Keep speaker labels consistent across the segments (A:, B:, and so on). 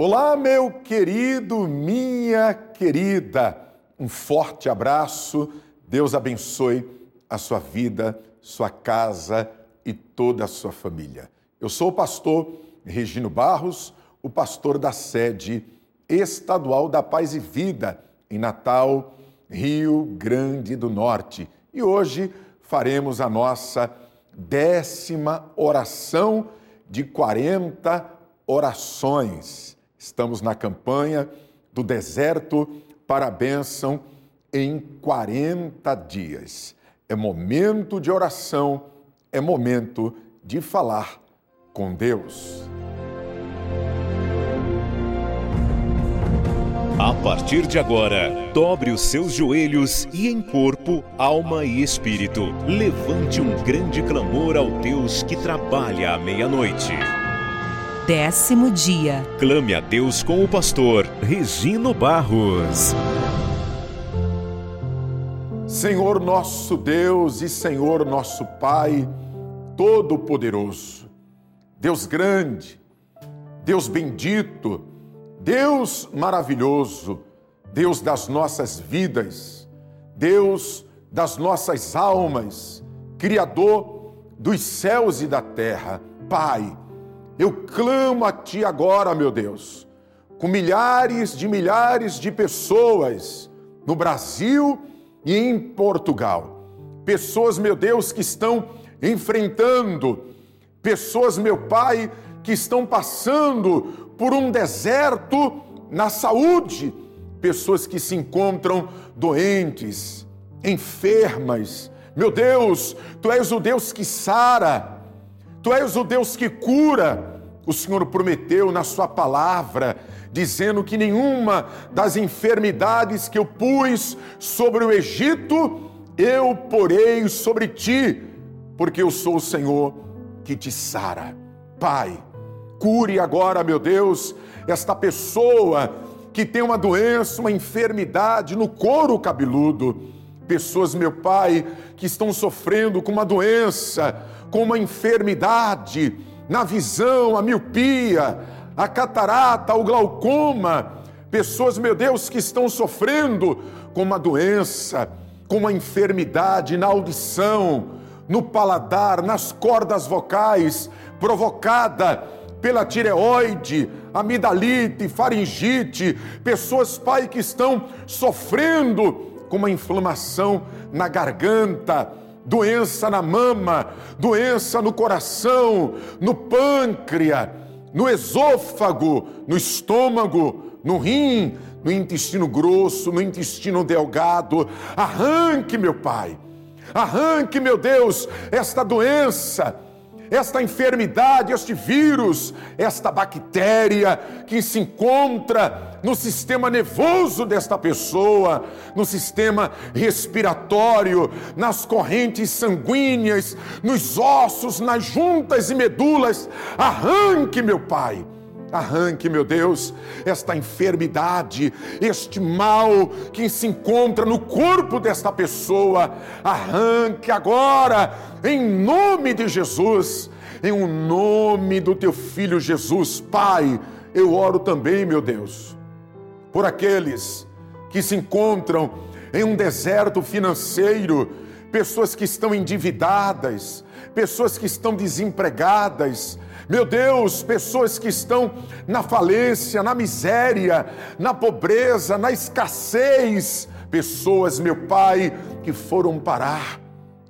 A: Olá, meu querido, minha querida. Um forte abraço. Deus abençoe a sua vida, sua casa e toda a sua família. Eu sou o pastor Regino Barros, o pastor da sede estadual da Paz e Vida em Natal, Rio Grande do Norte. E hoje faremos a nossa décima oração de 40 orações Estamos na campanha do deserto para a bênção em 40 dias. É momento de oração, é momento de falar com Deus.
B: A partir de agora, dobre os seus joelhos e em corpo, alma e espírito, levante um grande clamor ao Deus que trabalha à meia-noite
C: décimo dia.
B: Clame a Deus com o pastor Regino Barros.
A: Senhor nosso Deus e Senhor nosso Pai, Todo-Poderoso, Deus grande, Deus bendito, Deus maravilhoso, Deus das nossas vidas, Deus das nossas almas, Criador dos céus e da terra, Pai eu clamo a Ti agora, meu Deus, com milhares de milhares de pessoas no Brasil e em Portugal. Pessoas, meu Deus, que estão enfrentando, pessoas, meu Pai, que estão passando por um deserto na saúde, pessoas que se encontram doentes, enfermas. Meu Deus, Tu és o Deus que sara Tu és o Deus que cura. O Senhor prometeu na Sua palavra, dizendo que nenhuma das enfermidades que eu pus sobre o Egito, eu porei sobre ti, porque eu sou o Senhor que te sara. Pai, cure agora, meu Deus, esta pessoa que tem uma doença, uma enfermidade no couro cabeludo. Pessoas, meu Pai, que estão sofrendo com uma doença, com uma enfermidade na visão, a miopia, a catarata, o glaucoma, pessoas, meu Deus, que estão sofrendo com uma doença, com uma enfermidade na audição, no paladar, nas cordas vocais, provocada pela tireoide, amidalite, faringite, pessoas, pai, que estão sofrendo com uma inflamação na garganta, doença na mama, doença no coração, no pâncreas, no esôfago, no estômago, no rim, no intestino grosso, no intestino delgado. Arranque, meu Pai, arranque, meu Deus, esta doença esta enfermidade, este vírus, esta bactéria que se encontra no sistema nervoso desta pessoa, no sistema respiratório, nas correntes sanguíneas, nos ossos, nas juntas e medulas. Arranque, meu Pai Arranque, meu Deus, esta enfermidade, este mal que se encontra no corpo desta pessoa. Arranque agora, em nome de Jesus, em o um nome do teu filho Jesus. Pai, eu oro também, meu Deus, por aqueles que se encontram em um deserto financeiro, pessoas que estão endividadas, pessoas que estão desempregadas, meu Deus, pessoas que estão na falência, na miséria, na pobreza, na escassez, pessoas, meu Pai, que foram parar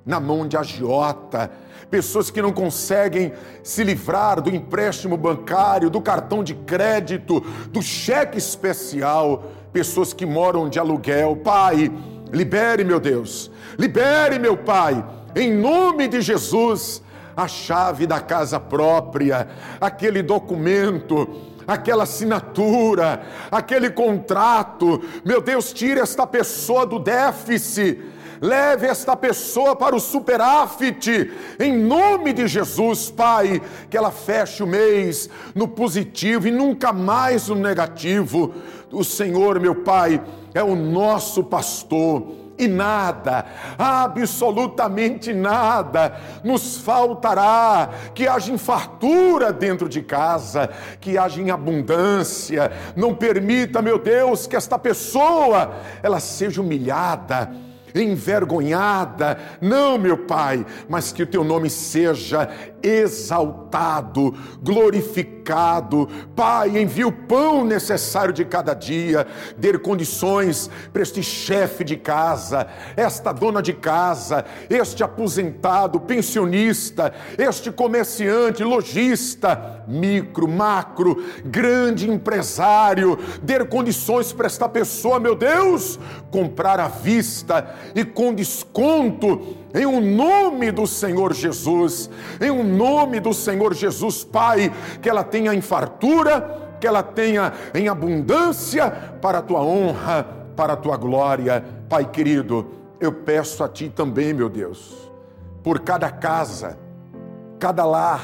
A: na mão de agiota, pessoas que não conseguem se livrar do empréstimo bancário, do cartão de crédito, do cheque especial, pessoas que moram de aluguel. Pai, libere, meu Deus, libere, meu Pai, em nome de Jesus a chave da casa própria, aquele documento, aquela assinatura, aquele contrato. Meu Deus, tire esta pessoa do déficit. Leve esta pessoa para o superávit, em nome de Jesus, Pai, que ela feche o mês no positivo e nunca mais no negativo. O Senhor, meu Pai, é o nosso pastor e nada, absolutamente nada nos faltará. Que haja fartura dentro de casa, que haja em abundância. Não permita, meu Deus, que esta pessoa ela seja humilhada envergonhada. Não, meu Pai, mas que o teu nome seja exaltado, glorificado. Pai, envia o pão necessário de cada dia, dê condições para este chefe de casa, esta dona de casa, este aposentado, pensionista, este comerciante, lojista, micro, macro, grande empresário, dê condições para esta pessoa, meu Deus, comprar à vista e com desconto em o um nome do Senhor Jesus, em o um nome do Senhor Jesus, Pai, que ela tenha em fartura, que ela tenha em abundância para a tua honra, para a tua glória. Pai querido, eu peço a ti também, meu Deus, por cada casa, cada lar,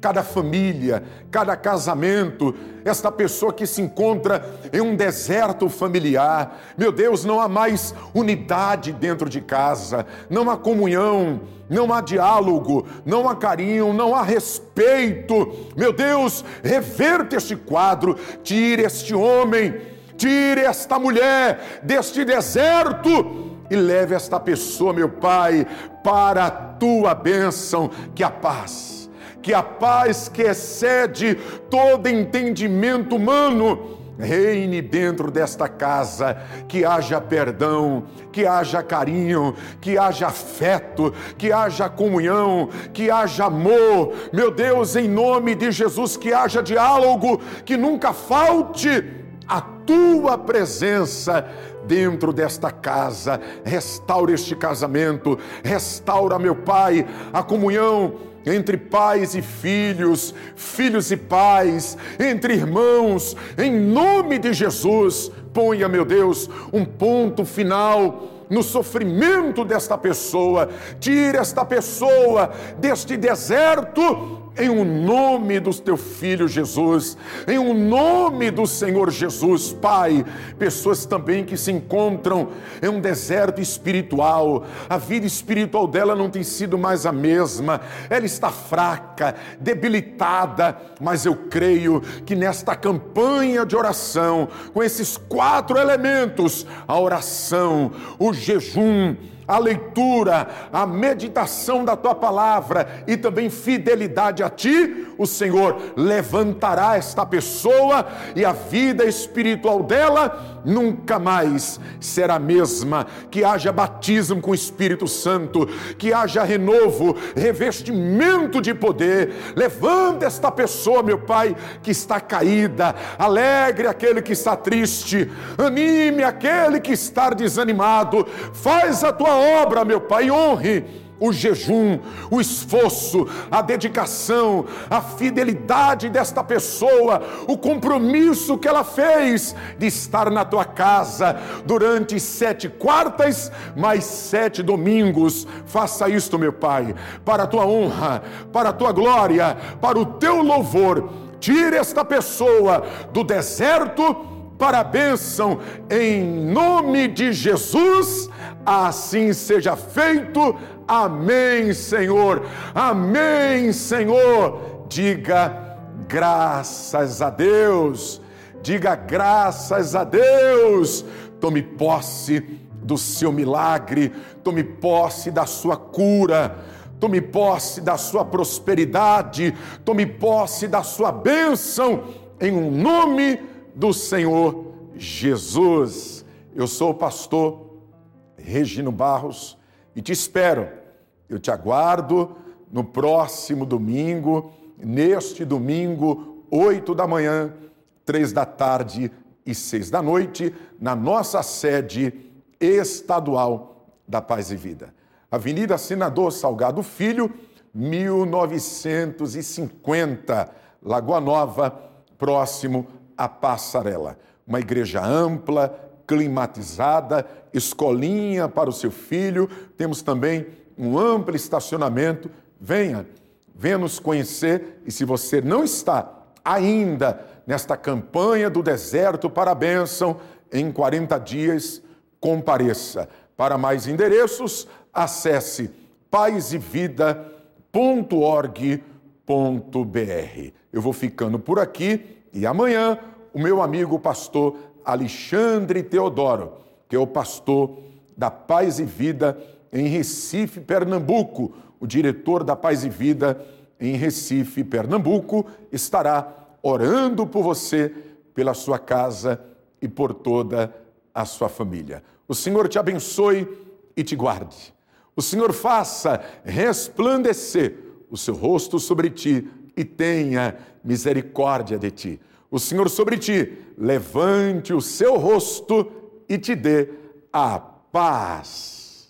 A: cada família, cada casamento, esta pessoa que se encontra em um deserto familiar. Meu Deus, não há mais unidade dentro de casa, não há comunhão, não há diálogo, não há carinho, não há respeito. Meu Deus, reverte este quadro, tire este homem, tire esta mulher deste deserto e leve esta pessoa, meu Pai, para a tua bênção, que a paz que a paz que excede todo entendimento humano reine dentro desta casa, que haja perdão, que haja carinho, que haja afeto, que haja comunhão, que haja amor. Meu Deus, em nome de Jesus, que haja diálogo, que nunca falte a tua presença dentro desta casa. Restaura este casamento, restaura, meu Pai, a comunhão entre pais e filhos, filhos e pais, entre irmãos, em nome de Jesus, ponha, meu Deus, um ponto final no sofrimento desta pessoa, tire esta pessoa deste deserto em o um nome do teu filho Jesus, em o um nome do Senhor Jesus, Pai. Pessoas também que se encontram em um deserto espiritual, a vida espiritual dela não tem sido mais a mesma, ela está fraca, debilitada, mas eu creio que nesta campanha de oração, com esses quatro elementos a oração, o jejum, a leitura, a meditação da tua palavra e também fidelidade a ti, o Senhor levantará esta pessoa e a vida espiritual dela nunca mais será a mesma. Que haja batismo com o Espírito Santo, que haja renovo, revestimento de poder. Levanta esta pessoa, meu Pai, que está caída, alegre aquele que está triste, anime aquele que está desanimado. Faz a tua obra, meu Pai, honre o jejum, o esforço, a dedicação, a fidelidade desta pessoa, o compromisso que ela fez de estar na tua casa durante sete quartas, mais sete domingos. Faça isto, meu Pai, para a tua honra, para a tua glória, para o teu louvor. Tire esta pessoa do deserto para a bênção, em nome de Jesus, assim seja feito. Amém, Senhor. Amém, Senhor. Diga graças a Deus. Diga graças a Deus. Tome posse do seu milagre, tome posse da sua cura, tome posse da sua prosperidade, tome posse da sua bênção, em um nome do Senhor Jesus. Eu sou o pastor Regino Barros e te espero. Eu te aguardo no próximo domingo, neste domingo, oito da manhã, três da tarde e seis da noite, na nossa sede estadual da Paz e Vida. Avenida Senador Salgado Filho, 1950, Lagoa Nova, próximo a passarela. Uma igreja ampla, climatizada, escolinha para o seu filho. Temos também um amplo estacionamento. Venha, venha nos conhecer. E se você não está ainda nesta campanha do deserto para a bênção, em 40 dias, compareça Para mais endereços, acesse paisevida.org.br. Eu vou ficando por aqui e amanhã o meu amigo pastor Alexandre Teodoro, que é o pastor da Paz e Vida em Recife, Pernambuco, o diretor da Paz e Vida em Recife, Pernambuco, estará orando por você, pela sua casa e por toda a sua família. O Senhor te abençoe e te guarde. O Senhor faça resplandecer o seu rosto sobre ti e tenha misericórdia de ti. O Senhor sobre ti levante o seu rosto e te dê a paz.